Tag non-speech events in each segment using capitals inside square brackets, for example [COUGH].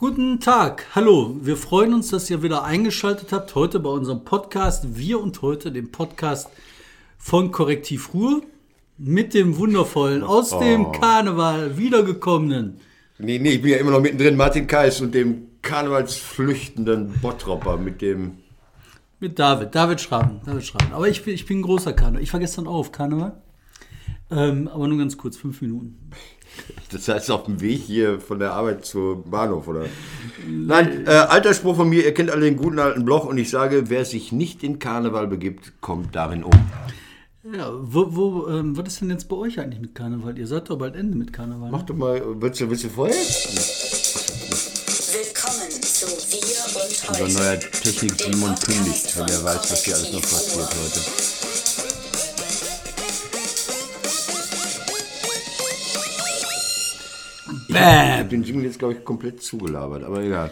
Guten Tag, hallo. Wir freuen uns, dass ihr wieder eingeschaltet habt heute bei unserem Podcast Wir und heute, dem Podcast von Korrektiv Ruhr mit dem wundervollen, aus dem Karneval wiedergekommenen. Nee, nee, ich bin ja immer noch mittendrin, Martin Kais und dem karnevalsflüchtenden Bottropper mit dem. Mit David, David Schraben, David Schraben. Aber ich bin, ich bin ein großer Karneval. Ich war gestern auch auf Karneval. Ähm, aber nur ganz kurz, fünf Minuten. Das heißt auf dem Weg hier von der Arbeit zum Bahnhof, oder? Nein, äh, alter Spruch von mir, ihr kennt alle den guten alten Bloch und ich sage, wer sich nicht in Karneval begibt, kommt darin um. Ja, wo, wo, ähm, was ist denn jetzt bei euch eigentlich mit Karneval? Ihr seid doch bald Ende mit Karneval. Mach doch mal, willst du, willst du vorher? Willkommen zu Wir und Heute. Unser neuer Technik dem Simon Podcast kündigt, weil er weiß, was hier alles noch passiert heute. Ich habe den Jingle jetzt, glaube ich, komplett zugelabert, aber egal.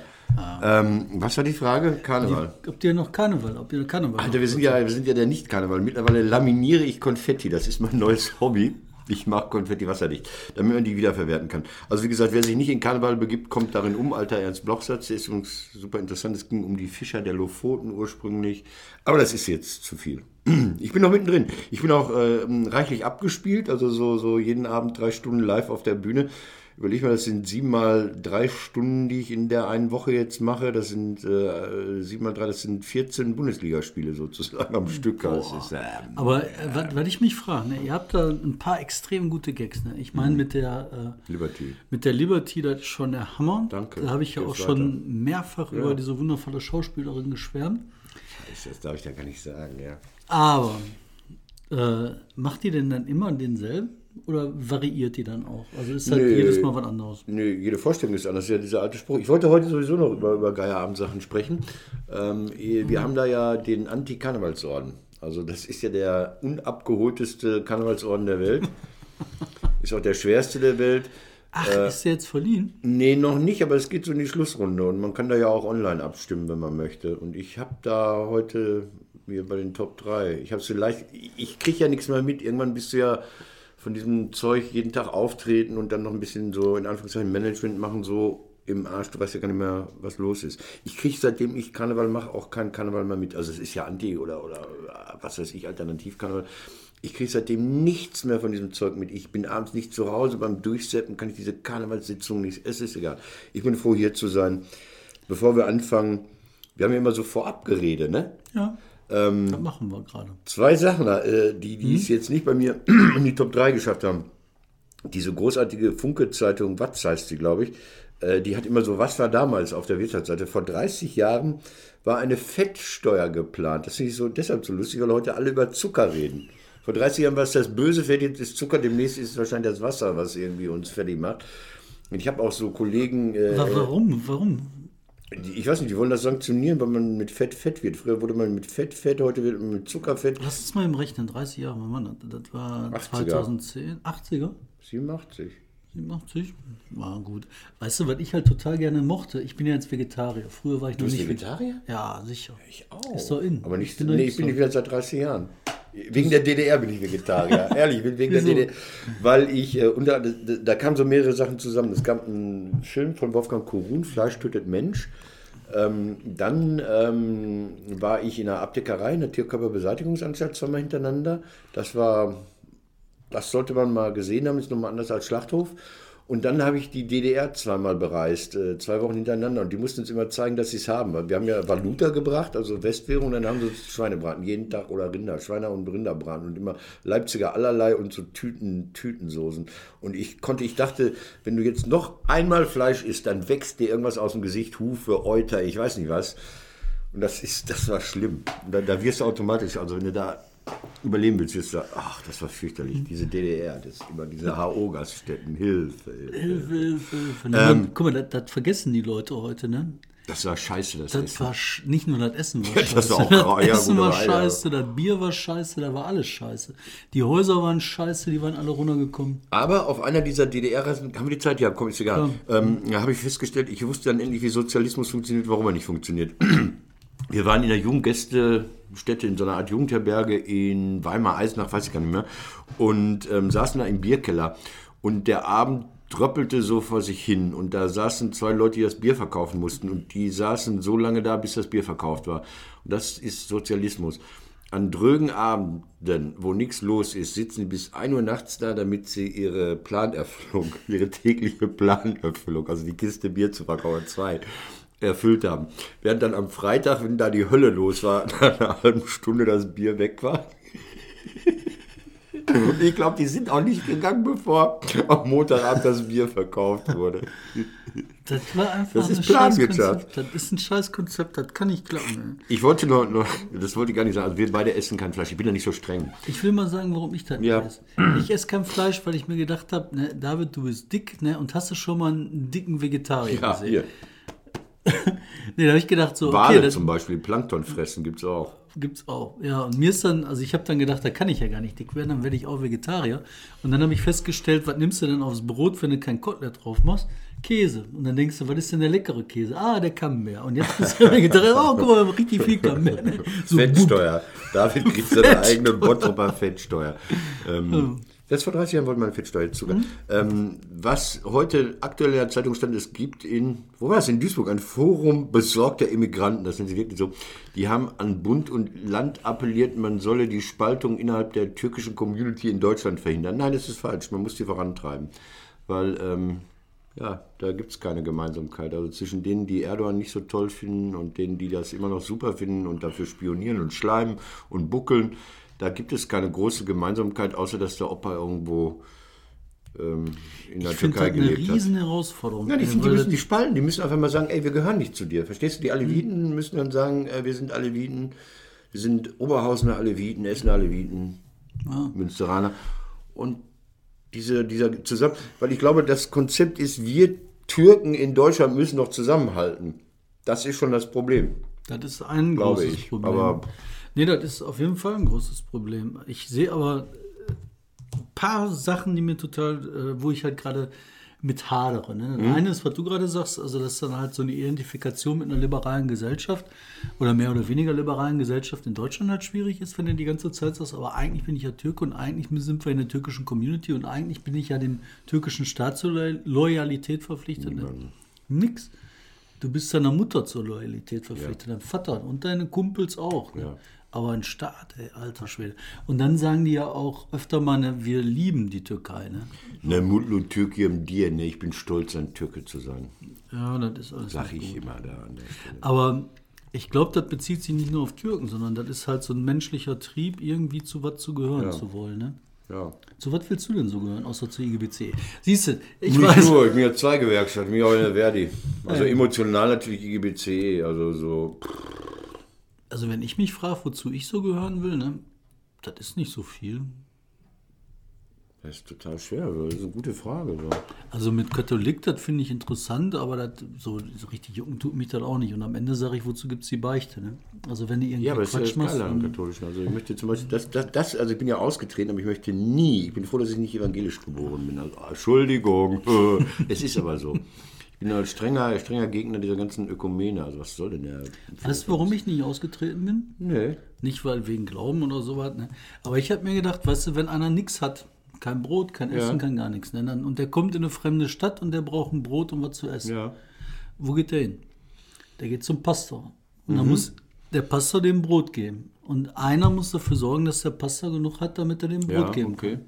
Ähm, was war die Frage? Karneval. Ob ihr noch Karneval, ob ihr Karneval Alter, wir sind ja, wir sind ja der Nicht-Karneval. Mittlerweile laminiere ich Konfetti. Das ist mein neues Hobby. Ich mache Konfetti wasserdicht, damit man die wiederverwerten kann. Also wie gesagt, wer sich nicht in Karneval begibt, kommt darin um. Alter Ernst Blochsatz, der ist übrigens super interessant. Es ging um die Fischer der Lofoten ursprünglich. Aber das ist jetzt zu viel. [CLEARS THROAT] Ich bin noch mittendrin. Ich bin auch äh, reichlich abgespielt, also so, so jeden Abend drei Stunden live auf der Bühne. Überleg mal, das sind sieben mal drei Stunden, die ich in der einen Woche jetzt mache. Das sind äh, sieben mal drei, das sind 14 Bundesligaspiele sozusagen am Stück. Das ist, ähm, Aber äh, was, was ich mich frage, ne, ihr habt da ein paar extrem gute Gags. Ne? Ich meine, mit der äh, Liberty. mit der Liberty, das ist schon der Hammer. Danke. Da habe ich ja auch schon mehrfach über diese wundervolle Schauspielerin geschwärmt. Scheiße, Das darf ich ja gar nicht sagen, ja. Aber äh, macht die denn dann immer denselben? Oder variiert die dann auch? Also ist halt Nee. jedes Mal was anderes. Nee, jede Vorstellung ist anders. Das ist ja dieser alte Spruch. Ich wollte heute sowieso noch über, über Geierabend-Sachen sprechen. Ähm, wir haben da ja den Anti-Karnevalsorden. Also das ist ja der unabgeholteste Karnevalsorden der Welt. [LAUGHS] Ist auch der schwerste der Welt. Ach, Äh, ist der jetzt verliehen? Nee, noch nicht, aber es geht so in die Schlussrunde und man kann da ja auch online abstimmen, wenn man möchte. Und ich habe da heute mir bei den Top 3, ich habe so leicht, ich kriege ja nichts mehr mit. Irgendwann bist du ja von diesem Zeug jeden Tag auftreten und dann noch ein bisschen so in Anführungszeichen Management machen, so im Arsch, du weißt ja gar nicht mehr, was los ist. Ich kriege seitdem ich Karneval mache auch keinen Karneval mehr mit. Also es ist ja Anti oder, oder was weiß ich, Alternativkarneval. Ich kriege seitdem nichts mehr von diesem Zeug mit. Ich bin abends nicht zu Hause, beim Durchsetzen kann ich diese Karnevalssitzung nicht. Es ist egal. Ich bin froh, hier zu sein. Bevor wir anfangen, wir haben ja immer so vorab geredet, ne? Ja. Ähm, das machen wir gerade. Zwei Sachen, äh, die, die es jetzt nicht bei mir [CLEARS THROAT] in die Top 3 geschafft haben. Diese großartige Funke-Zeitung, Watz heißt sie, glaube ich, äh, die hat immer so, was war damals auf der Wirtschaftsseite? Vor 30 Jahren war eine Fettsteuer geplant. Das finde ich so deshalb so lustig, weil heute alle über Zucker reden. Vor 30 Jahren war es das böse Fett, jetzt ist Zucker, demnächst ist es wahrscheinlich das Wasser, was irgendwie uns fertig macht. Und ich habe auch so Kollegen, äh, Wa- Warum? Warum? Ich weiß nicht, die wollen das sanktionieren, weil man mit Fett fett wird. Früher wurde man mit Fett fett, heute wird man mit Zucker fett. Lass uns mal eben rechnen. 30 Jahre, Mann, das, war 80er. 2010. 80er? 87. 87? War gut. Weißt du, was ich halt total gerne mochte? Ich bin ja jetzt Vegetarier. Früher war ich noch bist nicht Vegetarier? Ja, sicher. Ich auch. Ist doch in. Aber nicht, Ich bin nee, ich bin nicht wieder seit 30 Jahren. Wegen der DDR bin ich Vegetarier. [LAUGHS] Ehrlich, ich bin wegen Wieso? der DDR. Weil ich, äh, unter, da, da kamen so mehrere Sachen zusammen. Es gab einen Film von Wolfgang Korun, Fleisch tötet Mensch. Ähm, dann ähm, war ich in einer Abdeckerei, in der Tierkörperbeseitigungsanstalt zweimal hintereinander. Das war, das sollte man mal gesehen haben, ist nochmal anders als Schlachthof. Und dann habe ich die DDR zweimal bereist, äh, zwei Wochen hintereinander. Und die mussten uns immer zeigen, dass sie es haben. Wir haben ja Valuta gebracht, also Westwährung, und dann haben sie Schweinebraten jeden Tag oder Rinder, Schweine- und Rinderbraten und immer Leipziger allerlei und so Tüten, Tütensoßen. Und ich konnte, ich dachte, wenn du jetzt noch einmal Fleisch isst, dann wächst dir irgendwas aus dem Gesicht, Hufe, Euter, ich weiß nicht was. Und das ist, das war schlimm. Da, da wirst du automatisch, also wenn du da überleben willst, wirst du, ach, das war fürchterlich. Diese DDR, das immer diese HO-Gaststätten, Hilfe. Hilfe. Hilfe, Hilfe, Hilfe. Ähm, Guck mal, das, das vergessen die Leute heute, ne? Das war scheiße, das, Das Essen. war nicht nur das Essen war Ja, scheiße. das war auch grau. Ja, [LAUGHS] Essen war scheiße, das Bier war scheiße, da war alles scheiße. Die Häuser waren scheiße, die waren alle runtergekommen. Aber auf einer dieser DDR-Reisen, haben wir die Zeit? Ja, komm, ist egal. Ähm, da habe ich festgestellt, ich wusste dann endlich, wie Sozialismus funktioniert, warum er nicht funktioniert. [CLEARS THROAT] Wir waren in der Jugendgästestätte, in so einer Art Jugendherberge in Weimar, Eisenach, weiß ich gar nicht mehr, und ähm, saßen da im Bierkeller. Und der Abend tröppelte so vor sich hin und da saßen zwei Leute, die das Bier verkaufen mussten und die saßen so lange da, bis das Bier verkauft war. Und das ist Sozialismus. An drögen Abenden, wo nichts los ist, sitzen sie bis 1 Uhr nachts da, damit sie ihre Planerfüllung, [LAUGHS] ihre tägliche Planerfüllung, also die Kiste Bier zu verkaufen, zwei, erfüllt haben. Während dann am Freitag, wenn da die Hölle los war, [LAUGHS] nach einer halben Stunde das Bier weg war. Und [LAUGHS] ich glaube, die sind auch nicht gegangen, bevor am Montagabend das Bier verkauft wurde. Das war einfach Das ist ein Planwirtschaft. Das ist ein Scheißkonzept, das kann ich glauben. Ich wollte nur, nur, das wollte ich gar nicht sagen, also wir beide essen kein Fleisch. Ich bin ja nicht so streng. Ich will mal sagen, warum ich das nicht Ja. esse. Ich esse kein Fleisch, weil ich mir gedacht habe, ne, David, du bist dick, ne? Und hast du schon mal einen dicken Vegetarier Ja, gesehen? hier. Nee, da habe ich gedacht, so, Wale okay, das zum Beispiel, Plankton fressen gibt's auch. gibt's auch. Ja, und mir ist dann, also ich habe dann gedacht, da kann ich ja gar nicht dick werden, dann werde ich auch Vegetarier. Und dann habe ich festgestellt, was nimmst du denn aufs Brot, wenn du kein Kotelett drauf machst? Käse. Und dann denkst du, was ist denn der leckere Käse? Ah, der Camembert. Und jetzt bist du [LAUGHS] Vegetarier. Oh, guck mal, richtig viel Camembert. ne? So, Fettsteuer. David kriegt seine eigene Bottroper Fettsteuer. Ähm, das vor 30 Jahren wollte man Fettsteuer jetzt sogar. Ähm, was heute aktuell in der Zeitung stand, es gibt in, wo war es, in Duisburg, ein Forum besorgter Immigranten, das sind sie wirklich so, die haben an Bund und Land appelliert, man solle die Spaltung innerhalb der türkischen Community in Deutschland verhindern. Nein, das ist falsch, man muss die vorantreiben. Weil, ähm, ja, da gibt es keine Gemeinsamkeit. Also zwischen denen, die Erdogan nicht so toll finden und denen, die das immer noch super finden und dafür spionieren und schleimen und buckeln, da gibt es keine große Gemeinsamkeit, außer dass der Opa irgendwo ähm, in der ich Türkei das eine gelebt hat. riesen Herausforderung. Ja, die, sind, die müssen die spalten, die müssen einfach mal sagen, ey, wir gehören nicht zu dir. Verstehst du? Die Aleviten Mhm. müssen dann sagen, äh, wir sind Aleviten, wir sind Oberhausener Aleviten, Essener Aleviten, Münsteraner. Und diese, dieser zusammen, weil ich glaube, das Konzept ist, wir Türken in Deutschland müssen doch zusammenhalten. Das ist schon das Problem. Das ist ein Glaube großes ich, Problem. aber- nee, das ist auf jeden Fall ein großes Problem. Ich sehe aber äh, ein paar Sachen, die mir total, äh, wo ich halt gerade mit hadere. Ne? Mhm. Eine ist, was du gerade sagst, also das ist dann halt so eine Identifikation mit einer liberalen Gesellschaft oder mehr oder weniger liberalen Gesellschaft in Deutschland halt schwierig ist, wenn du die ganze Zeit sagst, aber eigentlich bin ich ja Türke und eigentlich sind wir in der türkischen Community und eigentlich bin ich ja dem türkischen Staat zur Lo- Loyalität verpflichtet. Ne? Nix. Du bist deiner Mutter zur Loyalität verpflichtet, deinem Vater und deine Kumpels auch. Ne? Ja. Aber ein Staat, ey, alter Schwede. Und dann sagen die ja auch öfter mal, ne, wir lieben die Türkei. Ne? Ne Mutlu Türkiem dir, ne, ich bin stolz, ein Türke zu sein. Ja, das ist alles. Sag ich gut. immer da an der Stelle. Aber ich glaube, das bezieht sich nicht nur auf Türken, sondern das ist halt so ein menschlicher Trieb, irgendwie zu was zu gehören Ja. zu wollen. Ne? Ja. Zu was willst du denn so gehören, außer zur IGBC? Siehst du, ich Nicht weiß. nur, ich bin ja zwei Gewerkschaften, ich bin ja auch in der Verdi. Also emotional natürlich IGBC, also so. Also, wenn ich mich frage, wozu ich so gehören will, ne, das ist nicht so viel. Das ist total schwer, das ist eine gute Frage. So. Also mit Katholik, das finde ich interessant, aber das, so, so richtig jucken tut mich das auch nicht. Und am Ende sage ich, wozu gibt es die Beichte? Ne? Also wenn du irgendwie Ja, aber das ist ja Quatsch das. Geile am Katholischen. Also ich möchte zum Beispiel, das, das, das, also ich bin ja ausgetreten, aber ich möchte nie, ich bin froh, dass ich nicht evangelisch geboren bin. Also, Entschuldigung, [LAUGHS] es ist aber so. Ich bin ein strenger, strenger Gegner dieser ganzen Ökumene. Also was soll denn der? Weißt du, warum ich nicht ausgetreten bin? Nee. Nicht weil wegen Glauben oder sowas. Ne? Aber ich habe mir gedacht, weißt du, wenn einer nichts hat, kein Brot, kein Essen, kein gar nichts. Ne? Dann, und der kommt in eine fremde Stadt und der braucht ein Brot und was zu essen. Ja. Wo geht der hin? Der geht zum Pastor. Und Mhm. dann muss der Pastor dem Brot geben. Und einer muss dafür sorgen, dass der Pastor genug hat, damit er dem Brot Ja, geben okay. kann.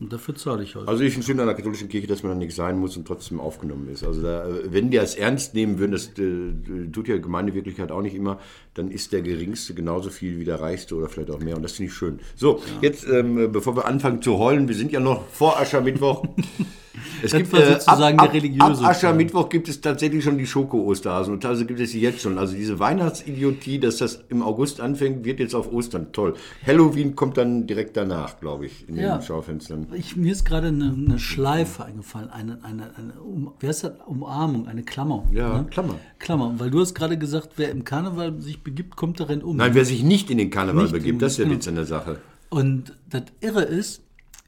Und dafür zahle ich halt. Also ich finde an der katholischen Kirche, dass man da nichts sein muss und trotzdem aufgenommen ist. Also da, wenn die das ernst nehmen würden, das äh, tut ja Gemeindewirklichkeit auch nicht immer, dann ist der Geringste genauso viel wie der Reichste oder vielleicht auch mehr. Und das finde ich schön. So, jetzt ähm, bevor wir anfangen zu heulen, wir sind ja noch vor Aschermittwoch. [LAUGHS] Es Das war sozusagen der religiöse ab. Aschermittwoch gibt es tatsächlich schon die Schoko-Osterhasen und also gibt es sie jetzt schon. Also diese Weihnachtsidiotie, dass das im August anfängt, wird jetzt auf Ostern toll. Halloween kommt dann direkt danach, glaube ich, in Ja. den Schaufenstern. Ich, mir ist gerade eine, eine Schleife eingefallen, eine, eine, eine um, wer ist das? Umarmung, eine Klammer. Ja, ne? Klammer. Klammer, weil du hast gerade gesagt, wer im Karneval sich begibt, kommt darin um. Nein, wer sich nicht in den Karneval Nicht begibt, das ist der. Witz an der Sache. Und das Irre ist,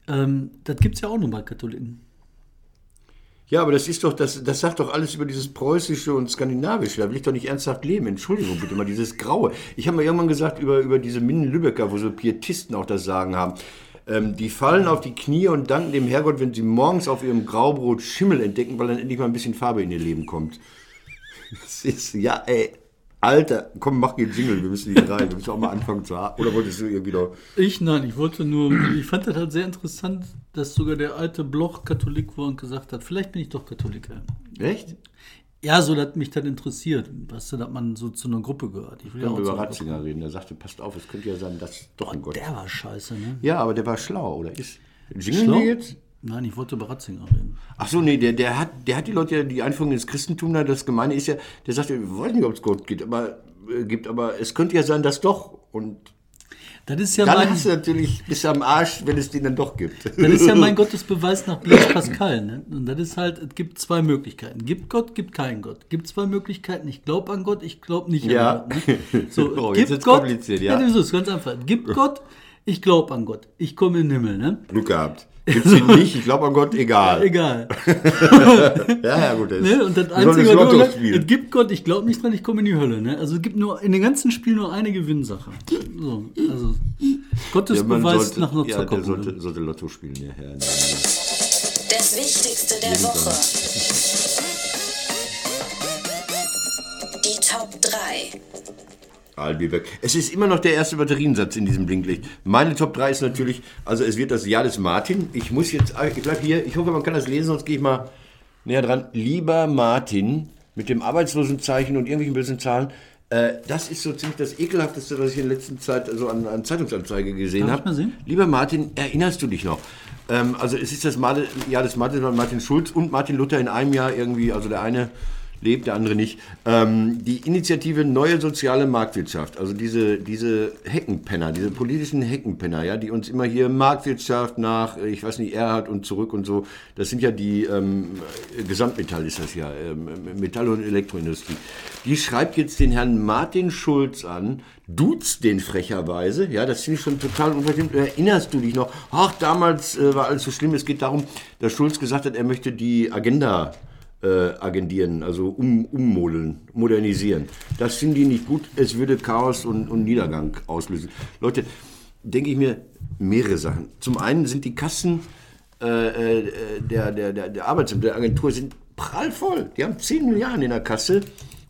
ähm, das gibt es ja auch nur bei Katholiken. Ja, aber das ist doch, das, das sagt doch alles über dieses Preußische und Skandinavische. Da will ich doch nicht ernsthaft leben. Entschuldigung bitte mal, dieses Graue. Ich habe mal irgendwann gesagt über, über diese Minden-Lübecker, wo so Pietisten auch das Sagen haben. Ähm, die fallen auf die Knie und danken dem Herrgott, wenn sie morgens auf ihrem Graubrot Schimmel entdecken, weil dann endlich mal ein bisschen Farbe in ihr Leben kommt. [LAUGHS] Das ist, ja, ey, Alter, komm, mach den Jingle, wir müssen hier rein. Wir müssen auch mal anfangen zu haben. Oder wolltest du irgendwie noch. Ich nein, ich wollte nur, ich fand das halt sehr interessant, dass sogar der alte Bloch Katholik war und gesagt hat, vielleicht bin ich doch Katholik. Echt? Ja, so, dass mich das interessiert, weißt du, dass man so zu einer Gruppe gehört. Ich will ja auch über Ratzinger reden. Der sagte, passt auf, es könnte ja sein, dass doch ein Gruppe. Gott. Der war scheiße, ne? Ja, aber der war schlau, oder ist? Wir jetzt? Nein, ich wollte über Ratzinger reden. Ach so, nee, der, der, hat, der hat die Leute ja, die Einführung ins Christentum, da, das Gemeine ist ja, der sagt, wir wollen nicht, ob es Gott gibt, aber, äh, gibt, aber es könnte ja sein, dass doch. Und Das ist ja dann mein, hast du natürlich, bist du am Arsch, wenn es den dann doch gibt. das ist ja mein [LAUGHS] Gottesbeweis nach Blaise Pascal. Ne? Und das ist halt, es gibt zwei Möglichkeiten. Gibt Gott, gibt keinen Gott. Gibt zwei Möglichkeiten. Ich glaube an Gott, ich glaube nicht Ja. an Gott. Ne? [LAUGHS] So, Oh, jetzt gibt wird's Gott, kompliziert, ja. das ist ganz einfach. Gibt [LAUGHS] Gott, ich glaube an Gott. Ich komme in den Himmel. Ne? Glück gehabt. Gibt's ihn [LAUGHS] nicht, ich glaube an Gott, egal. Egal. [LAUGHS] Ja, ja, gut. Das Ne? Und das Einzige, was Lotto du- es gibt Gott, ich glaube nicht dran, ich komme in die Hölle. Ne? Also es gibt nur in dem ganzen Spiel nur eine Gewinnsache. So, also Gottes Ja, man Beweis sollte, nach einer ja, der Zockerbude. sollte, sollte Lotto spielen, ja. ja. Das Wichtigste der Woche. Die Top 3. Albi weg. Es ist immer noch der erste Batteriensatz in diesem Blinklicht. Meine Top 3 ist natürlich, also es wird das Jahr des Martin. Ich muss jetzt, ah, ich bleib hier, ich hoffe, man kann das lesen, sonst gehe ich mal näher dran. Lieber Martin, mit dem Arbeitslosenzeichen und irgendwelchen bösen Zahlen. Äh, das ist so ziemlich das ekelhafteste, was ich in letzter Zeit so an, an Zeitungsanzeige gesehen habe. Lieber Martin, erinnerst du dich noch? Ähm, also es ist das Jahr des Martin, Martin Schulz und Martin Luther in einem Jahr irgendwie, also der eine lebt, der andere nicht. Ähm, die Initiative Neue Soziale Marktwirtschaft, also diese, diese Heckenpenner, diese politischen Heckenpenner, ja, die uns immer hier Marktwirtschaft nach, äh, ich weiß nicht, Erhard und zurück und so, das sind ja die, ähm, Gesamtmetall ist das ja, ähm, Metall- und Elektroindustrie. Die schreibt jetzt den Herrn Martin Schulz an, duzt den frecherweise, ja, das finde ich schon total unverschämt. Erinnerst du dich noch? Ach, damals äh, war alles so schlimm. Es geht darum, dass Schulz gesagt hat, er möchte die Agenda äh, agendieren, also um, ummodeln, modernisieren. Das finden die nicht gut. Es würde Chaos und, und Niedergang auslösen. Leute, denke ich mir mehrere Sachen. Zum einen sind die Kassen äh, äh, der, der, der, der Arbeitsamt, der Agentur sind prallvoll. Die haben 10 Milliarden in der Kasse.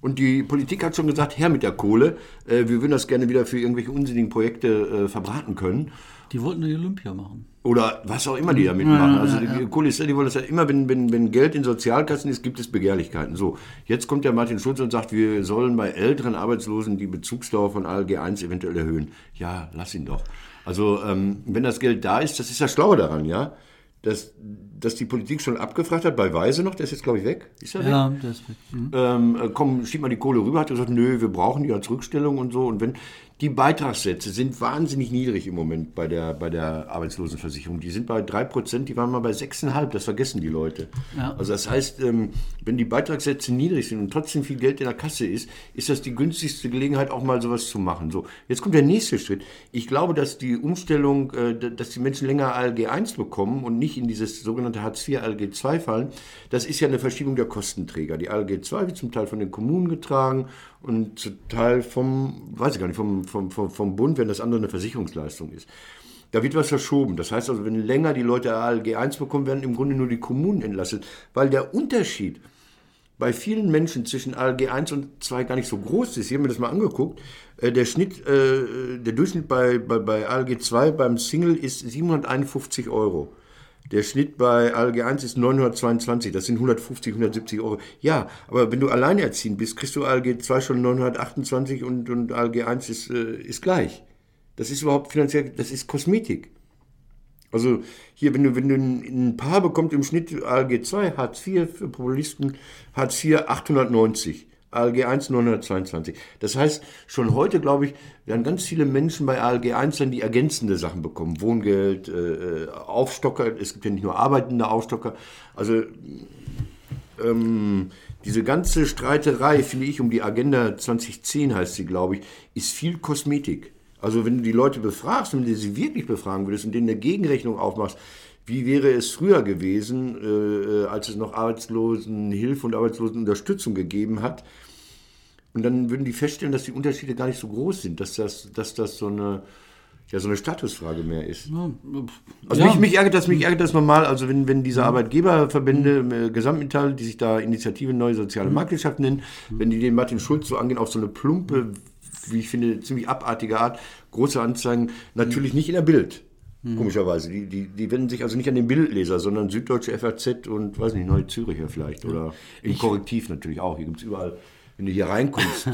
Und die Politik hat schon gesagt, her mit der Kohle. Äh, wir würden das gerne wieder für irgendwelche unsinnigen Projekte äh, verbraten können. Die wollten die Olympia machen. Oder was auch immer die damit machen. Also die Kohle ist, die wollen das ja immer, wenn, wenn, wenn Geld in Sozialkassen ist, gibt es Begehrlichkeiten. So, jetzt kommt der Martin Schulz und sagt, wir sollen bei älteren Arbeitslosen die Bezugsdauer von ALG 1 eventuell erhöhen. Ja, lass ihn doch. Also ähm, wenn das Geld da ist, das ist das Schlaue daran, ja. Dass, dass die Politik schon abgefragt hat, bei Weise noch, der ist jetzt glaube ich weg. Ist er weg? Ja, das ist weg. Mhm. ähm, äh, komm, schieb mal die Kohle rüber, hat er gesagt, nö, wir brauchen die als Rückstellung und so. Und wenn die Beitragssätze sind wahnsinnig niedrig im Moment bei der, bei der Arbeitslosenversicherung. Die sind bei 3%, die waren mal bei 6,5%, das vergessen die Leute. Ja. Also das heißt, ähm, wenn die Beitragssätze niedrig sind und trotzdem viel Geld in der Kasse ist, ist das die günstigste Gelegenheit, auch mal sowas zu machen. So, jetzt kommt der nächste Schritt. Ich glaube, dass die Umstellung, äh, dass die Menschen länger ALG 1 bekommen und nicht in dieses sogenannte Hartz IV ALG 2 fallen, das ist ja eine Verschiebung der Kostenträger. Die ALG 2 wird zum Teil von den Kommunen getragen und zum Teil vom, weiß ich gar nicht, vom, vom, vom, vom Bund, wenn das andere eine Versicherungsleistung ist. Da wird was verschoben. Das heißt also, wenn länger die Leute ALG 1 bekommen, werden im Grunde nur die Kommunen entlastet. Weil der Unterschied bei vielen Menschen zwischen ALG 1 und 2 gar nicht so groß ist. Ich habe mir das mal angeguckt. Äh, Der Schnitt, äh, der Durchschnitt bei, bei, bei ALG 2 beim Single ist 751 Euro. Der Schnitt bei ALG 1 ist 922, das sind 150, 170 Euro. Ja, aber wenn du alleinerziehend bist, kriegst du ALG 2 schon 928 und, und ALG 1 ist, äh, ist gleich. Das ist überhaupt finanziell, das ist Kosmetik. Also hier, wenn du, wenn du ein Paar bekommt im Schnitt ALG 2, Hartz IV für Populisten, Hartz IV 890, ALG 1 922. Das heißt, schon heute, glaube ich, werden ganz viele Menschen bei ALG 1 dann die ergänzende Sachen bekommen. Wohngeld, äh, Aufstocker, es gibt ja nicht nur arbeitende Aufstocker. Also ähm, diese ganze Streiterei, finde ich, um die Agenda 2010 heißt sie, glaube ich, ist viel Kosmetik. Also wenn du die Leute befragst, wenn du sie wirklich befragen würdest und denen eine Gegenrechnung aufmachst, wie wäre es früher gewesen, äh, als es noch Arbeitslosenhilfe und Arbeitslosenunterstützung gegeben hat, und dann würden die feststellen, dass die Unterschiede gar nicht so groß sind, dass das, dass das so eine, ja so eine Statusfrage mehr ist. Also ja. mich, mich ärgert das, mich ärgert das normal, also wenn, wenn diese Arbeitgeberverbände, äh, Gesamtmetall, die sich da Initiative Neue Soziale Marktwirtschaft nennen, wenn die den Martin Schulz so angehen, auf so eine plumpe, wie ich finde, ziemlich abartige Art, große Anzeigen, natürlich nicht in der Bild. Komischerweise. Die, die, die wenden sich also nicht an den Bildleser, sondern Süddeutsche FAZ und, weiß nicht, Neue Züricher vielleicht. Oder im Korrektiv natürlich auch. Hier gibt es überall, wenn du hier reinkommst,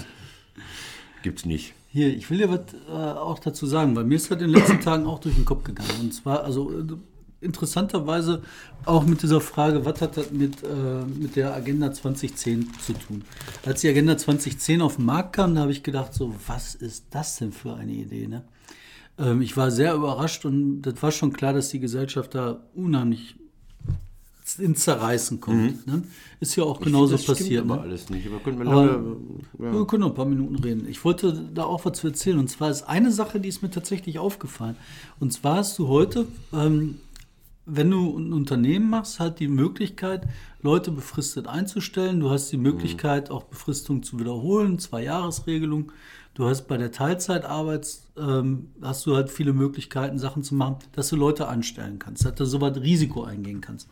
[LAUGHS] gibt es nicht. Hier, ich will dir was äh, auch dazu sagen, weil mir ist das in den letzten [COUGHS] Tagen auch durch den Kopf gegangen. Und zwar, also äh, interessanterweise auch mit dieser Frage, was hat das mit, äh, mit der Agenda 2010 zu tun? Als die Agenda 2010 auf den Markt kam, da habe ich gedacht, so, was ist das denn für eine Idee? Ne? Ähm, ich war sehr überrascht und das war schon klar, dass die Gesellschaft da unheimlich ins Zerreißen kommt. Ne? Ist ja auch genauso das stimmt passiert. aber ne? alles nicht. Aber könnte man Aber- lange, ja. Wir können noch ein paar Minuten reden. Ich wollte da auch was zu erzählen. Und zwar ist eine Sache, die ist mir tatsächlich aufgefallen. Und zwar hast du heute, ähm, wenn du ein Unternehmen machst, halt die Möglichkeit, Leute befristet einzustellen. Du hast die Möglichkeit, auch Befristung zu wiederholen, Zwei-Jahres-Regelung. Du hast bei der Teilzeitarbeit, ähm, hast du halt viele Möglichkeiten, Sachen zu machen, dass du Leute anstellen kannst, dass du so weit Risiko eingehen kannst.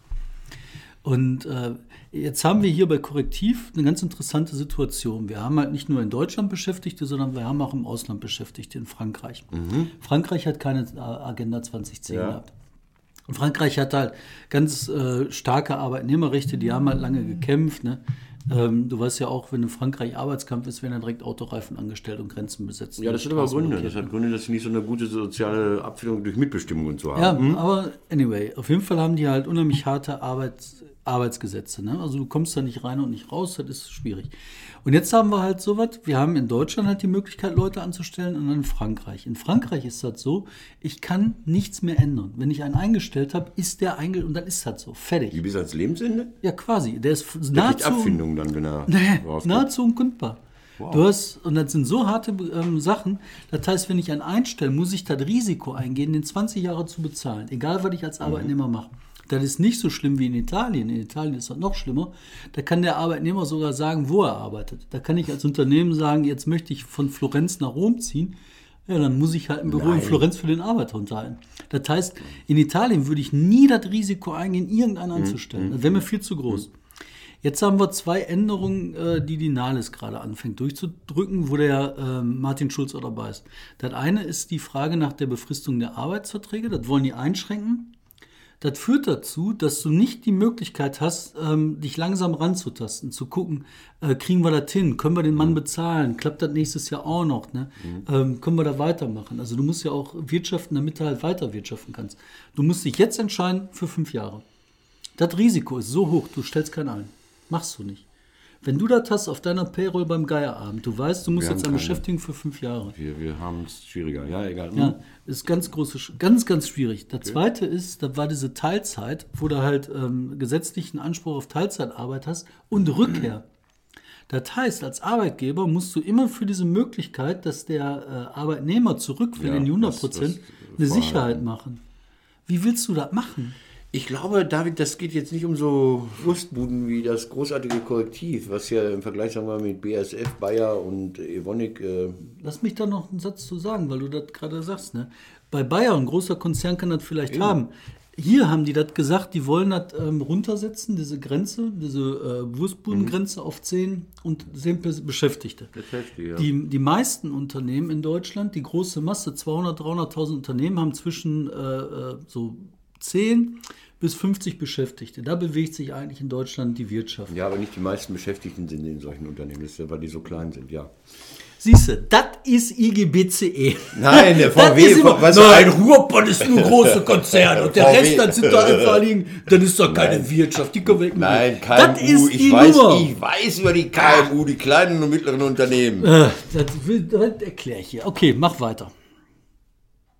Und äh, jetzt haben wir hier bei Korrektiv eine ganz interessante Situation. Wir haben halt nicht nur in Deutschland Beschäftigte, sondern wir haben auch im Ausland Beschäftigte, in Frankreich. Frankreich hat keine äh, Agenda 2010 Ja. gehabt. Und Frankreich hat halt ganz äh, starke Arbeitnehmerrechte, die haben halt lange gekämpft. Ne? Ähm, du weißt ja auch, wenn in Frankreich Arbeitskampf ist, werden ja direkt Autoreifen angestellt und Grenzen besetzt. Ja, das hat aber Gründe. Das hat Gründe, dass sie nicht so eine gute soziale Abfindung durch Mitbestimmung und so Ja, haben. aber anyway, auf jeden Fall haben die halt unheimlich harte Arbeits, Arbeitsgesetze. Ne? Also du kommst da nicht rein und nicht raus, das ist schwierig. Und jetzt haben wir halt sowas, wir haben in Deutschland halt die Möglichkeit, Leute anzustellen und in Frankreich. In Frankreich ist das so, ich kann nichts mehr ändern. Wenn ich einen eingestellt habe, ist der eingestellt und dann ist das so, Wie fertig. bis ans Lebensende? Ja, quasi. Der ist Der nahezu, Abfindung dann, er Nee, nahezu unkündbar. Du hast, und das sind so harte ähm, Sachen, das heißt, wenn ich einen einstelle, muss ich das Risiko eingehen, den 20 Jahre zu bezahlen, egal was ich als Arbeitnehmer mache. Das ist nicht so schlimm wie in Italien. In Italien ist das noch schlimmer. Da kann der Arbeitnehmer sogar sagen, wo er arbeitet. Da kann ich als Unternehmen sagen, jetzt möchte ich von Florenz nach Rom ziehen. Ja, dann muss ich halt ein Büro in Florenz für den Arbeiter unterhalten. Das heißt, in Italien würde ich nie das Risiko eingehen, irgendeinen anzustellen. Das wäre mir viel zu groß. Jetzt haben wir zwei Änderungen, äh, die die Nahles gerade anfängt durchzudrücken, wo der ähm, Martin Schulz auch dabei ist. Das eine ist die Frage nach der Befristung der Arbeitsverträge. Das wollen die einschränken. Das führt dazu, dass du nicht die Möglichkeit hast, ähm, dich langsam ranzutasten, zu gucken, äh, kriegen wir das hin, können wir den Mann bezahlen, klappt das nächstes Jahr auch noch, ne? ähm, können wir da weitermachen. Also du musst ja auch wirtschaften, damit du halt weiter wirtschaften kannst. Du musst dich jetzt entscheiden für fünf Jahre. Das Risiko ist so hoch, du stellst keinen ein. Machst du nicht. Wenn du das hast auf deiner Payroll beim Geierabend, du weißt, du musst jetzt haben eine keine. Beschäftigung für fünf Jahre. Wir, wir haben es schwieriger. Ja, egal. Hm. Ja, ist ganz große, ganz, ganz schwierig. Der zweite ist, da war diese Teilzeit, wo du halt ähm, gesetzlichen Anspruch auf Teilzeitarbeit hast und Rückkehr. Das heißt, als Arbeitgeber musst du immer für diese Möglichkeit, dass der äh, Arbeitnehmer zurück will Ja, in die 100 was- Prozent, eine. Sicherheit machen. Wie willst du das machen? Ich glaube, David, das geht jetzt nicht um so Wurstbuden wie das großartige Korrektiv, was ja im Vergleich sagen wir, mit BASF, Bayer und Evonik äh, Lass mich da noch einen Satz zu sagen, weil du das gerade sagst. Ne? Bei Bayer, ein großer Konzern kann das vielleicht haben. Hier haben die das gesagt, die wollen das ähm, runtersetzen, diese Grenze, diese äh, Wurstbudengrenze auf 10 und 10 Be- Beschäftigte. Beschäftigte, ja. Die, die meisten Unternehmen in Deutschland, die große Masse, 200.000, 300.000 Unternehmen, haben zwischen äh, äh, so 10 bis 50 Beschäftigte. Da bewegt sich eigentlich in Deutschland die Wirtschaft. Ja, aber nicht die meisten Beschäftigten sind in solchen Unternehmen, das ist ja, weil die so klein sind, ja. Siehst du, das ist IGBCE. Nein, der [LAUGHS] VW, ist immer, was- nein, Ruhrpott ist ein großer Konzern [LAUGHS] und der VW. Rest, das sind da [LAUGHS] einfach liegen, das ist doch keine Wirtschaft, die können wir. Nein, KMU, ich weiß, Nummer. ich weiß über die KMU, die kleinen und mittleren Unternehmen. Äh, das, das erkläre ich hier. Okay, mach weiter.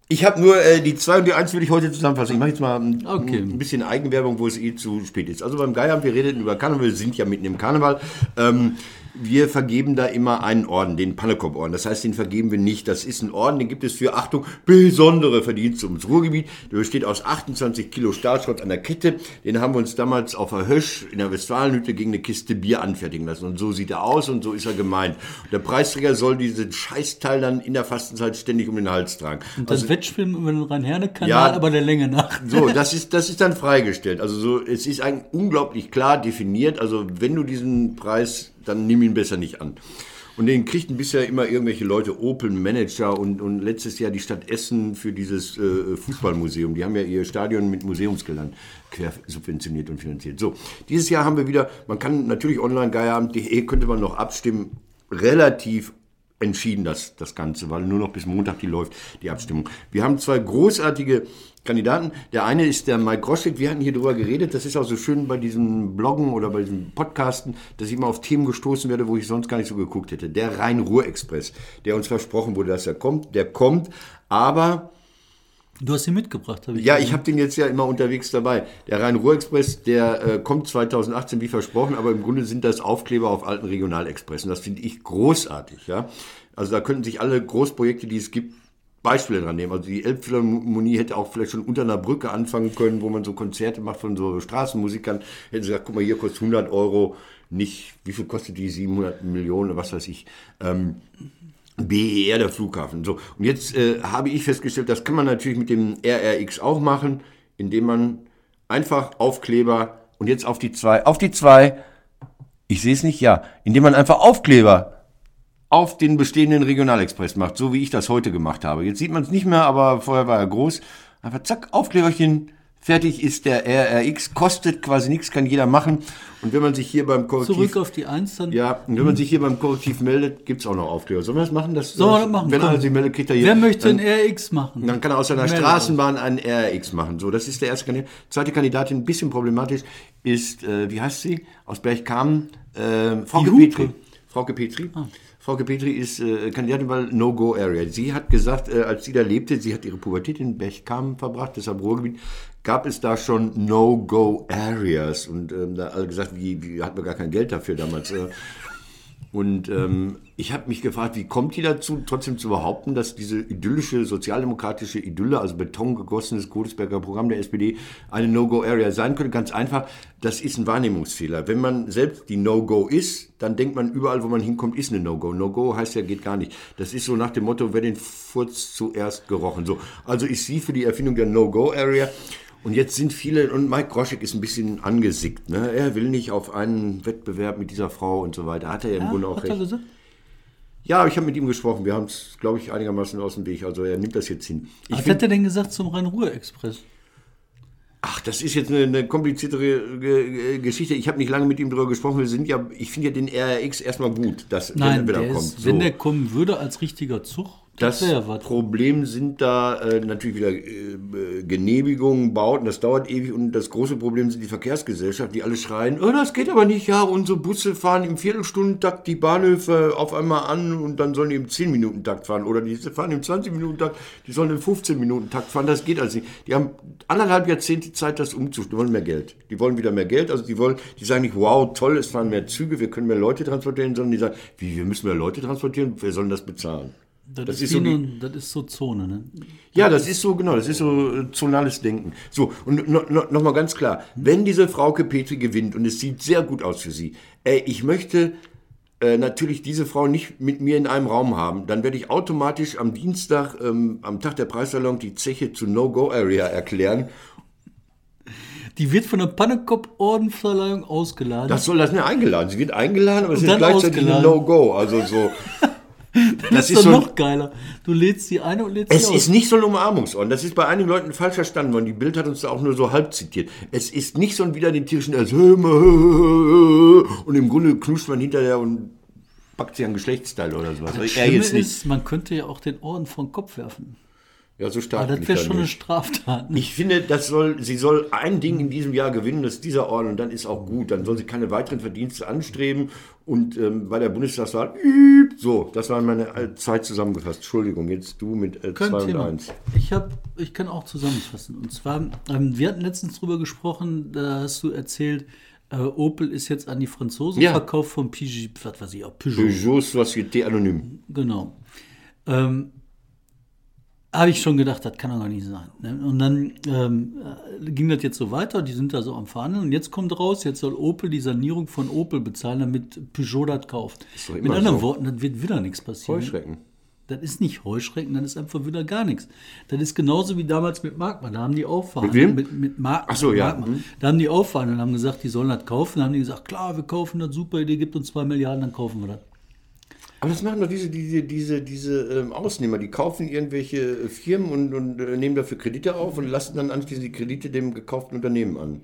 Ich habe nur äh, die 2 und die 1 will ich heute zusammenfassen. Ich mache jetzt mal ein, Okay. ein bisschen Eigenwerbung, wo es eh zu spät ist. Also beim Geier, wir redeten über Karneval, wir sind ja mitten im Karneval. Ähm, wir vergeben da immer einen Orden, den Pannekop-Orden. Das heißt, den vergeben wir nicht. Das ist ein Orden, den gibt es für, Achtung, besondere Verdienste ums Ruhrgebiet. Der besteht aus 28 Kilo Stahlschrott an der Kette. Den haben wir uns damals auf der Hösch in der Westfalenhütte gegen eine Kiste Bier anfertigen lassen. Und so sieht er aus und so ist er gemeint. Und der Preisträger soll diesen Scheißteil dann in der Fastenzeit ständig um den Hals tragen. Und das Wettschwimmen über den Rhein-Herne-Kanal, Ja. aber der Länge nach. So, das ist, das ist dann freigestellt. Also so, es ist eigentlich unglaublich klar definiert. Also wenn du diesen Preis, dann nimm ihn besser nicht an. Und den kriegten bisher immer irgendwelche Leute, Opel Manager und, und letztes Jahr die Stadt Essen für dieses äh, Fußballmuseum. Die haben ja ihr Stadion mit Museumsgeldern quer subventioniert und finanziert. So, dieses Jahr haben wir wieder, man kann natürlich online geierabend.de könnte man noch abstimmen, relativ entschieden das, das Ganze, weil nur noch bis Montag die läuft, die Abstimmung. Wir haben zwei großartige Kandidaten. Der eine ist der Mike Groschek, wir hatten hier drüber geredet, das ist auch so schön bei diesen Bloggen oder bei diesen Podcasten, dass ich immer auf Themen gestoßen werde, wo ich sonst gar nicht so geguckt hätte. Der Rhein-Ruhr-Express, der uns versprochen wurde, dass er kommt, der kommt, aber Du hast ihn mitgebracht, habe ich ja, ich habe den jetzt ja immer unterwegs dabei. Der Rhein-Ruhr-Express, der äh, kommt 2018 wie versprochen, aber im Grunde sind das Aufkleber auf alten Regionalexpressen. Das finde ich großartig. Ja? Also da könnten sich alle Großprojekte, die es gibt, Beispiele dran nehmen. Also die Elbphilharmonie hätte auch vielleicht schon unter einer Brücke anfangen können, wo man so Konzerte macht von so Straßenmusikern. Hätten sie gesagt, guck mal, hier kostet 100 Euro, nicht, wie viel kostet die 700 Millionen, was weiß ich. Ähm, BER, der Flughafen. So, und jetzt äh, habe ich festgestellt, das kann man natürlich mit dem RRX auch machen, indem man einfach Aufkleber und jetzt auf die zwei, auf die zwei, ich sehe es nicht, ja, indem man einfach Aufkleber auf den bestehenden Regionalexpress macht, so wie ich das heute gemacht habe. Jetzt sieht man es nicht mehr, aber vorher war er groß. Einfach zack, Aufkleberchen, fertig ist der RRX, kostet quasi nichts, kann jeder machen. Und wenn man sich hier beim Korrektiv... Zurück auf die Eins, dann. Ja, und wenn man sich hier beim Korrektiv meldet, gibt es auch noch Aufkleber. Sollen wir das machen? Das, Sollen wir das machen? Wenn er sich meldet, kriegt er hier. Wer möchte dann, ein RX machen? dann kann er aus seiner Straßenbahn einen RX machen. So, das ist der erste Kandidat. Zweite Kandidatin, ein bisschen problematisch, ist, äh, wie heißt sie? Aus Berchtesgaden, äh, Hupe. Petri. Frauke Petri. Frauke Petri ist äh, Kandidatin bei No-Go-Area. Sie hat gesagt, äh, als sie da lebte, sie hat ihre Pubertät in Berchtesgaden verbracht, deshalb Ruhrgebiet, gab es da schon No-Go-Areas. Und ähm, da alle gesagt, wie, wie hatten wir gar kein Geld dafür damals. Äh, und ähm, ich habe mich gefragt, wie kommt die dazu, trotzdem zu behaupten, dass diese idyllische, sozialdemokratische Idylle, also betongegossenes Godesberger Programm der SPD, eine No-Go-Area sein könnte? Ganz einfach, das ist ein Wahrnehmungsfehler. Wenn man selbst die No-Go ist, dann denkt man, überall, wo man hinkommt, ist eine No-Go. No-Go heißt ja, geht gar nicht. Das ist so nach dem Motto, wer den Furz zuerst gerochen. So, also ist sie für die Erfindung der No-Go-Area. Und jetzt sind viele, und Mike Groschek ist ein bisschen angesickt, ne? Er will nicht auf einen Wettbewerb mit dieser Frau und so weiter. Hat er ja im Grunde auch er recht. gesagt? Ja, ich habe mit ihm gesprochen. Wir haben es, glaube ich, einigermaßen aus dem Weg. Also er nimmt das jetzt hin. Ich Was hat er denn gesagt zum Rhein-Ruhr-Express? ach, das ist jetzt eine, eine kompliziertere Ge- Geschichte. Ich habe nicht lange mit ihm darüber gesprochen. Wir sind ja, ich finde ja den RRX erstmal gut, dass Nein, wenn er der kommt. ist, wenn So. der kommen würde als richtiger Zug, das, Das was. Problem sind da äh, natürlich wieder äh, Genehmigungen, Bauten, das dauert ewig und das große Problem sind die Verkehrsgesellschaften, die alle schreien, oh, das geht aber nicht, ja, unsere Busse fahren im Viertelstundentakt die Bahnhöfe auf einmal an und dann sollen die im 10-Minuten-Takt fahren oder die fahren im 20-Minuten-Takt, die sollen im 15-Minuten-Takt fahren, das geht also nicht. Die haben anderthalb Jahrzehnte Zeit, das umzustellen, die wollen mehr Geld. Die wollen wieder mehr Geld, also die wollen, die sagen nicht, wow, toll, es fahren mehr Züge, wir können mehr Leute transportieren, sondern die sagen, wie, wir müssen mehr Leute transportieren, wer soll das bezahlen? Das, das ist, so die- das ist so Zone, ne? Ja, das ist so, genau, das ist so äh, zonales Denken. So, und no, no, nochmal ganz klar, wenn diese Frauke Petri gewinnt, und es sieht sehr gut aus für sie, ey, ich möchte äh, natürlich diese Frau nicht mit mir in einem Raum haben, dann werde ich automatisch am Dienstag, ähm, am Tag der Preisverleihung, die Zeche zu No-Go-Area erklären. Die wird von der Pannekop-Ordenverleihung ausgeladen. Das soll das nicht eingeladen. Sie wird eingeladen, aber es ist gleichzeitig ein. No-Go. Also so. [LAUGHS] das ist doch noch geiler. Du lädst die eine und lädst Es die aus. ist nicht so ein Umarmungsorden. Das ist bei einigen Leuten falsch verstanden worden. Die Bild hat uns da auch nur so halb zitiert. Es ist nicht so ein wieder den tierischen. Und im Grunde knuscht man hinterher und packt sich ein Geschlechtsteil oder sowas. das Schlimme ist, man könnte ja auch den Orden vor den Kopf werfen. Ja, so stark Aber das wäre schon eine nicht. Straftat. ne? Ich finde, das soll, sie soll ein Ding in diesem Jahr gewinnen, das ist dieser Orden, und dann ist auch gut. Dann soll sie keine weiteren Verdienste anstreben. Und ähm, bei der Bundestagswahl, übt. so, das waren meine äh, zwei zusammengefasst. Entschuldigung, jetzt du mit äh, Kein zwei und Thema. eins. Ich, hab, ich kann auch zusammenfassen. Und zwar, ähm, wir hatten letztens drüber gesprochen, da hast du erzählt, Äh, Opel ist jetzt an die Franzosen Ja. verkauft von Peugeot, was weiß ich, auch Peugeot. Peugeot Société Anonyme. Genau. Ähm, habe ich schon gedacht, das kann doch gar nicht sein. Ne? Und dann ähm, äh, ging das jetzt so weiter, die sind da so am Verhandeln und jetzt kommt raus, jetzt soll Opel die Sanierung von Opel bezahlen, damit Peugeot das kauft. Doch Mit anderen so. Worten, das wird wieder nichts passieren. Heuschrecken. Das ist nicht Heuschrecken, das ist einfach wieder gar nichts. Das ist genauso wie damals mit Markmann. Da haben die auch verhandelt. wem? Mit, mit Mark, Ach so, ja. Markmann. Da haben die verhandelt und haben gesagt, die sollen das kaufen. Dann haben die gesagt, klar, wir kaufen das, super Idee, gibt uns zwei Milliarden, dann kaufen wir das. Aber das machen doch diese, diese, diese, diese ähm, Ausnehmer, die kaufen irgendwelche äh, Firmen und, und äh, nehmen dafür Kredite auf und lassen dann anschließend die Kredite dem gekauften Unternehmen an.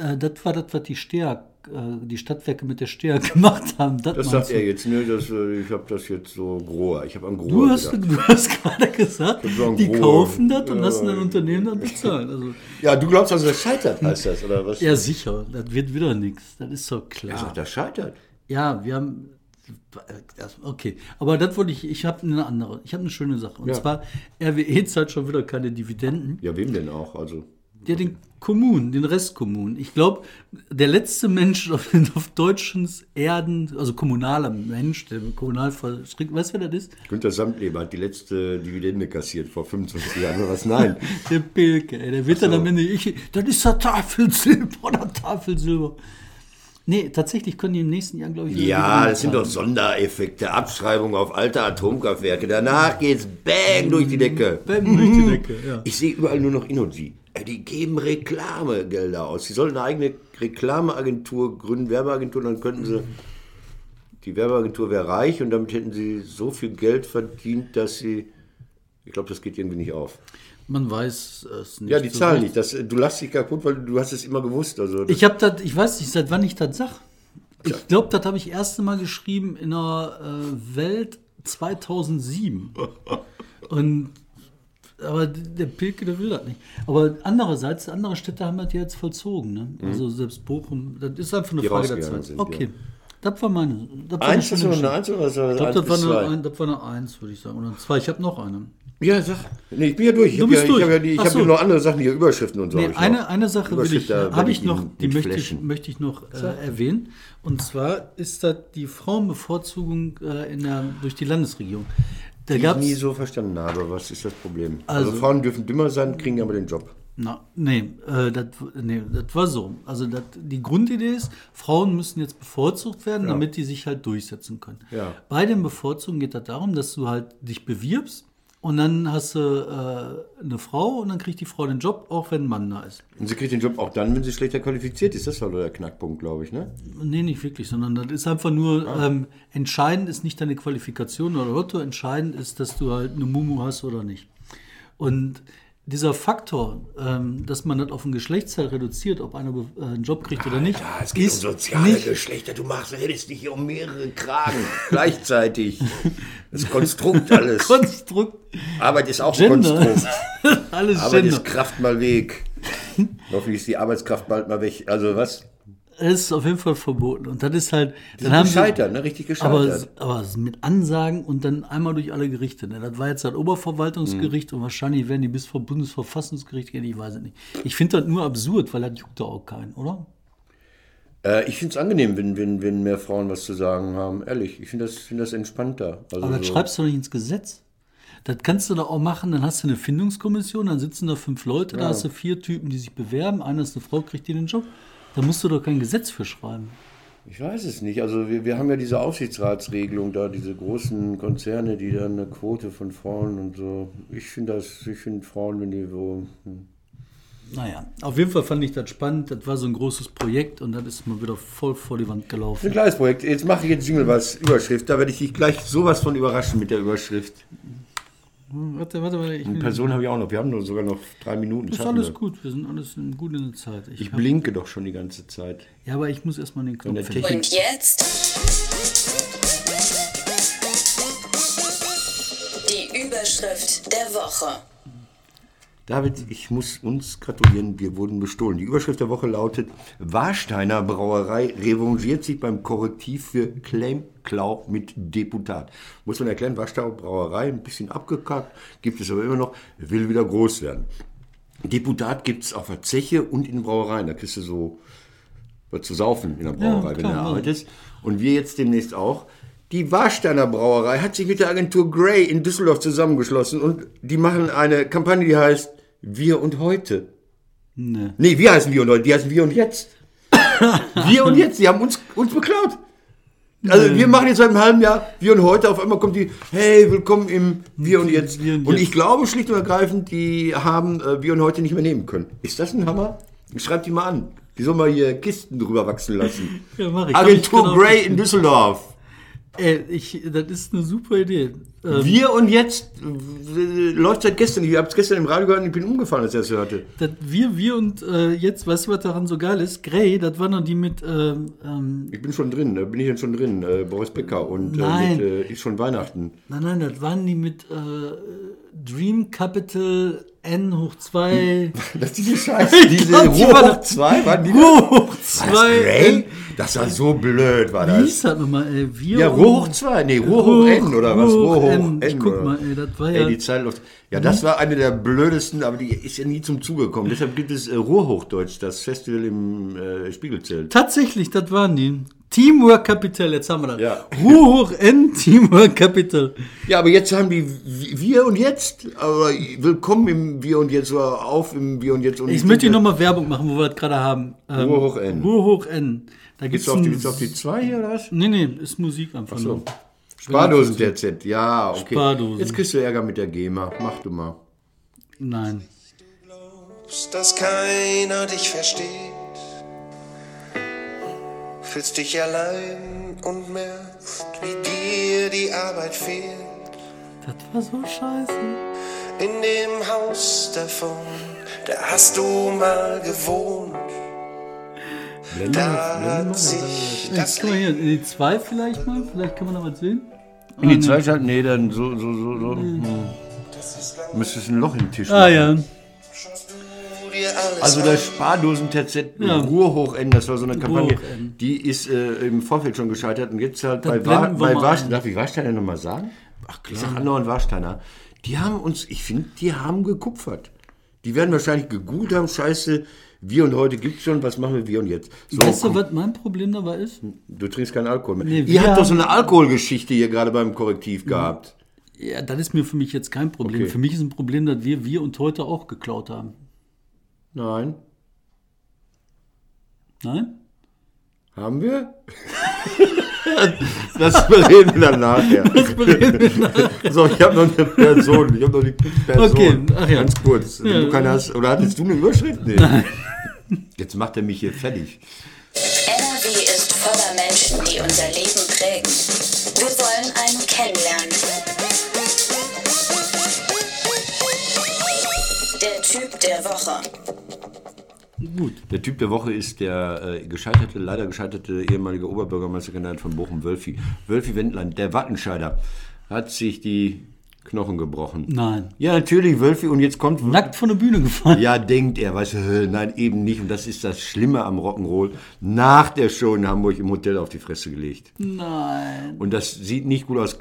Äh, das war das, was die Steag, äh, die Stadtwerke mit der Steag [LAUGHS] gemacht haben. Das, Das sagt du? er jetzt, ne? Das, äh, ich habe das jetzt so groher. Ich habe an groher Du hast, gedacht. du hast [LAUGHS] gerade gesagt, die Grohr. kaufen das und Ja. lassen ein Unternehmen dann bezahlen. Also, [LAUGHS] Ja, du glaubst also, das scheitert, heißt das, oder was? ja, sicher, das wird wieder nichts. Das ist doch Er klar. sagt, das scheitert. Ja, wir haben. Okay, aber das wollte ich. Ich habe eine andere. Ich habe eine schöne Sache. Und Ja. zwar, RWE zahlt schon wieder keine Dividenden. Ja, wem denn auch? Also, Ja, den Kommunen, den Restkommunen. Ich glaube, der letzte Mensch [LAUGHS] auf, auf Deutschens Erden, also kommunaler Mensch, der kommunal verstrickt, weißt du, wer das ist? Günter Samtleber hat die letzte Dividende kassiert vor 25 Jahren oder was? Nein. [LAUGHS] Der Pilke, ey, der wird dann am Ende, ich, das ist der Tafelsilber oder [LAUGHS] Tafelsilber. Nee, tatsächlich können die im nächsten Jahr, glaube ich, Ja, das sind doch. Sondereffekte, Abschreibung auf alte Atomkraftwerke. Danach geht's bang durch die Decke. Bäm, durch die Decke, ja. Ich sehe überall nur noch Innogy. Äh, Die geben Reklamegelder aus. Sie sollen eine eigene Reklameagentur gründen, Werbeagentur, dann könnten sie. Die Werbeagentur wäre reich und damit hätten sie so viel Geld verdient, dass sie. Ich glaube, das geht irgendwie nicht auf. Man weiß es nicht. Ja, die so zahlen recht. nicht. Das, du lachst dich kaputt, weil du hast es immer gewusst. Also, Ich habe das, ich weiß nicht, seit wann ich das sag. Ich glaube, das habe ich erste Mal geschrieben in der äh, Welt 2007. [LAUGHS] Und aber der Pilke, der will das nicht. Aber andererseits, andere Städte haben das ja jetzt vollzogen. Ne? Also selbst Bochum, das ist einfach eine Die Frage der Zeit. sind, okay, ja. das war meine. Das war eins eine eine. Eins oder was war Ich glaube, das, war eine ein- das war eine Eins, würde ich sagen. Oder zwei. Ich habe noch eine. Ja, sag. Nee, ich bin ja durch. Ich habe ja, ich hab ja, die- ich Ach hab so. ja noch andere Sachen hier, Überschriften und so. Nee, eine, eine Sache will ich, habe ich noch, die möchte ich, möchte ich noch äh, erwähnen. Und zwar ist das die Frauenbevorzugung äh, in der, durch die Landesregierung. Da Die ich nie so verstanden habe. Was ist das Problem? Also, Also- Frauen dürfen dümmer sein, kriegen aber den Job. Na, nee, äh, das, nee, das war so. Also das, die Grundidee ist, Frauen müssen jetzt bevorzugt werden, damit die sich halt durchsetzen können. Ja. Bei den Bevorzugungen geht das darum, dass du halt dich bewirbst und dann hast du äh, eine Frau und dann kriegt die Frau den Job, auch wenn ein Mann da ist. Und sie kriegt den Job auch dann, wenn sie schlechter qualifiziert ist. Das war der Knackpunkt, glaube ich, ne? Nee, nicht wirklich, sondern das ist einfach nur, Ah. ähm, entscheidend ist nicht deine Qualifikation oder Lotto, entscheidend ist, dass du halt eine Mumu hast oder nicht. Und dieser Faktor, ähm, dass man das auf ein Geschlechtsteil reduziert, ob einer äh, einen Job kriegt oder nicht, Ja, es geht ist um soziale nicht, Geschlechter. Du machst, redest dich hier um mehrere Kragen [LAUGHS] gleichzeitig. Das Konstrukt alles. [LAUGHS] Konstrukt, Arbeit ist auch Gender. Konstrukt. [LAUGHS] alles Arbeit Gender. ist Kraft mal weg. Hoffentlich ist die Arbeitskraft bald mal weg. Also was? Es ist auf jeden Fall verboten. Und das ist halt, Die sind gescheitert, ne? Richtig gescheitert. Aber, aber mit Ansagen und dann einmal durch alle Gerichte. Ne? Das war jetzt das Oberverwaltungsgericht Mhm. und wahrscheinlich werden die bis vor Bundesverfassungsgericht gehen, ich weiß es nicht. Ich finde das nur absurd, weil das juckt doch auch keinen, oder? Äh, ich finde es angenehm, wenn, wenn, wenn mehr Frauen was zu sagen haben. Ehrlich, ich finde das, find das entspannter. Also Aber das so- schreibst du doch nicht ins Gesetz. Das kannst du doch auch machen, dann hast du eine Findungskommission, dann sitzen da fünf Leute, da hast du vier Typen, die sich bewerben, einer ist eine Frau, kriegt die den Job. Da musst du doch kein Gesetz für schreiben. Ich weiß es nicht. Also wir, wir haben ja diese Aufsichtsratsregelung da, diese großen Konzerne, die dann eine Quote von Frauen und so. Ich finde das, ich finde Frauen, wenn die so. hm. Naja, auf jeden Fall fand ich das spannend. Das war so ein großes Projekt und dann ist mal wieder voll vor die Wand Ein gelaufen. kleines Projekt. Jetzt mache ich jetzt Jingle was, Überschrift. Da werde ich dich gleich sowas von überraschen mit der Überschrift. Warte, warte, warte. Ich Eine Person habe ich auch noch. Wir haben nur sogar noch drei Minuten. ist Schaffen alles wir. gut, wir sind alles in, gut in der Zeit. Ich Ich hab, blinke doch schon die ganze Zeit. ja, aber ich muss erstmal den Knopf finden. Und jetzt die Überschrift der Woche. David, ich muss uns gratulieren, wir wurden bestohlen. Die Überschrift der Woche lautet: Warsteiner Brauerei revanchiert sich beim Korrektiv für Claimklau mit Deputat. Muss man erklären, Warsteiner Brauerei, ein bisschen abgekackt, gibt es aber immer noch, will wieder groß werden. Deputat gibt es auf der Zeche und in Brauereien. Da kriegst du so, oder zu saufen in der Brauerei, wenn klar, du ja. arbeitest. Und wir jetzt demnächst auch. Die Warsteiner Brauerei hat sich mit der Agentur Grey in Düsseldorf zusammengeschlossen und die machen eine Kampagne, die heißt Wir und heute. Nee. Nee, wir heißen wir und heute, die heißen wir und jetzt. [LAUGHS] wir und jetzt, die haben uns, uns beklaut. Also wir machen jetzt seit einem halben Jahr wir und heute, auf einmal kommt die, hey, willkommen im Wir und Jetzt. Wir und und Jetzt. ich glaube schlicht und ergreifend, die haben äh, wir und heute nicht mehr nehmen können. Ist das ein Hammer? Schreibt die mal an. Die soll mal hier Kisten drüber wachsen lassen. [LAUGHS] Ja, mach ich. Agentur Grey in. Düsseldorf. Ey, ich, das ist eine super Idee. Ähm, Wir und jetzt äh, läuft seit gestern. Ich habe es gestern im Radio gehört und ich bin umgefallen, als ich das hörte. das wir, wir und äh, jetzt, weißt du, was daran so geil ist? Grey, das waren noch die mit, ähm, ähm, Ich bin schon drin, da bin ich denn schon drin. Äh, Boris Becker und äh, Nein. mit, äh, ist schon Weihnachten. nein, nein, das waren die mit äh, Dream Capital N hoch 2. [LAUGHS] Das ist diese Scheiße, diese war hoch 2, waren die hoch War das 2. Grey? Das war so blöd, war Wie das. hieß das nochmal, ey? Wir Ja, Ruhe hoch 2, nee, Ruhe hoch N oder was? Ruhe hoch N. Ich guck mal, ey, das war Ey, ja. die Zeit läuft. Ja, das war eine der blödesten, aber die ist ja nie zum Zuge gekommen. Deshalb gibt es äh, Ruhrhochdeutsch, das Festival im äh, Spiegelzelt. Tatsächlich, das waren die. Teamwork Capital, jetzt haben wir das. Ja. Hoch N, Teamwork Capital. Ja, aber jetzt haben die Wir und Jetzt, aber willkommen im Wir und Jetzt, oder auf im Wir und Jetzt. Und Ich möchte hier nochmal Werbung machen, wo wir das gerade haben. Ähm, Ruhe hoch N. Ruhe hoch N. Da Gibt's gibt's auf die, gibt's auf die 2 hier oder was? Nee, nee, ist Musik einfach so. nur. Spardosen TZ, ja, okay. Spardosen. Jetzt kriegst du Ärger mit der GEMA. Mach du mal. Nein. dass keiner dich versteht. Fühlst dich allein und merkst, wie dir die Arbeit fehlt. Das war so scheiße. In dem Haus davon, da hast du mal gewohnt. Blende Da mal, blende hat mal. sich Jetzt das kann man hier in die 2 vielleicht mal. Vielleicht kann man da was sehen. In die zwei schalten? Nee, dann so, so, so, so. Hm. Müsstest ein Loch im Tisch Ah machen. ja. Also das Spardosen TZ Ja. Ruhrhochend, das war so eine Kampagne, die ist äh, im Vorfeld schon gescheitert und jetzt halt bei, wir bei Warsteiner, ein. darf ich Warsteiner nochmal sagen? Ach klar. Ich sag andauernd Warsteiner. Die haben uns, ich finde, die haben gekupfert. Die werden wahrscheinlich gegoogelt haben, scheiße, wir und heute gibt's schon, was machen wir wir und jetzt? So, Weißt du, was mein Problem dabei ist? du trinkst keinen Alkohol mehr. Nee, Ihr wir habt doch so eine Alkoholgeschichte hier gerade beim Korrektiv gehabt. Ja, das ist mir für mich jetzt kein Problem. Okay. Für mich ist ein Problem, dass wir wir und heute auch geklaut haben. Nein. Nein? Haben wir? [LAUGHS] das bereden wir dann nachher. [LAUGHS] So, ich habe noch eine Person. Ich habe noch die Person. Okay, ach ja. Ganz kurz. Ja. du hast, oder hattest du eine Überschrift? Nee. Jetzt macht er mich hier fertig. NRW ist voller Menschen, die unser Leben prägen. Wir wollen einen kennenlernen. Typ der Woche. Gut. Der Typ der Woche ist der äh, gescheiterte, leider gescheiterte ehemalige Oberbürgermeisterkandidat von Bochum, Wölfi. Wölfi Wendland, der Wattenscheider, hat sich die Knochen gebrochen. Nein. Ja, natürlich, Wölfi. Und jetzt kommt Nackt von der Bühne gefallen. Ja, denkt er, weißt du, nein, eben nicht. Und das ist das Schlimme am Rock'n'Roll. Nach der Show in Hamburg im Hotel auf die Fresse gelegt. Nein. Und das sieht nicht gut aus.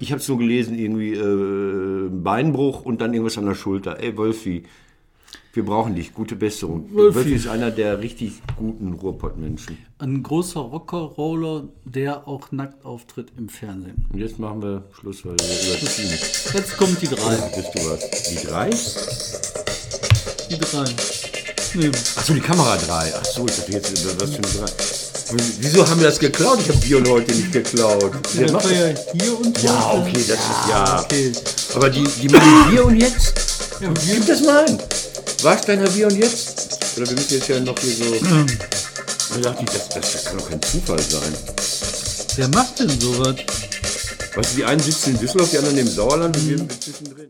Ich habe es nur gelesen, irgendwie äh, Beinbruch und dann irgendwas an der Schulter. Ey, Wolfi, wir brauchen dich. Gute Besserung. Wolfi, ist einer der richtig guten Ruhrpott-Menschen. Ein großer Rocker-Roller, der auch nackt auftritt im Fernsehen. Und jetzt machen wir Schluss, weil wir überziehen. Jetzt kommt die drei. Bist du was? Die drei? Die drei. Nee. Achso, die Kamera drei. Achso, ich dachte jetzt, was für eine drei. Wieso haben wir das geklaut? Ich habe und heute nicht geklaut. Wer Das war ja hier und Ja, okay, das ist ja. Okay. Aber die, die machen wir und jetzt? Gib das mal ein. Warsteiner wir und jetzt? Oder wir müssen jetzt ja noch hier so. Da dachte ich, das, das kann doch kein Zufall sein. Wer macht denn sowas? Weißt du, die einen sitzen in Düsseldorf, die anderen im Sauerland und wir zwischendrin.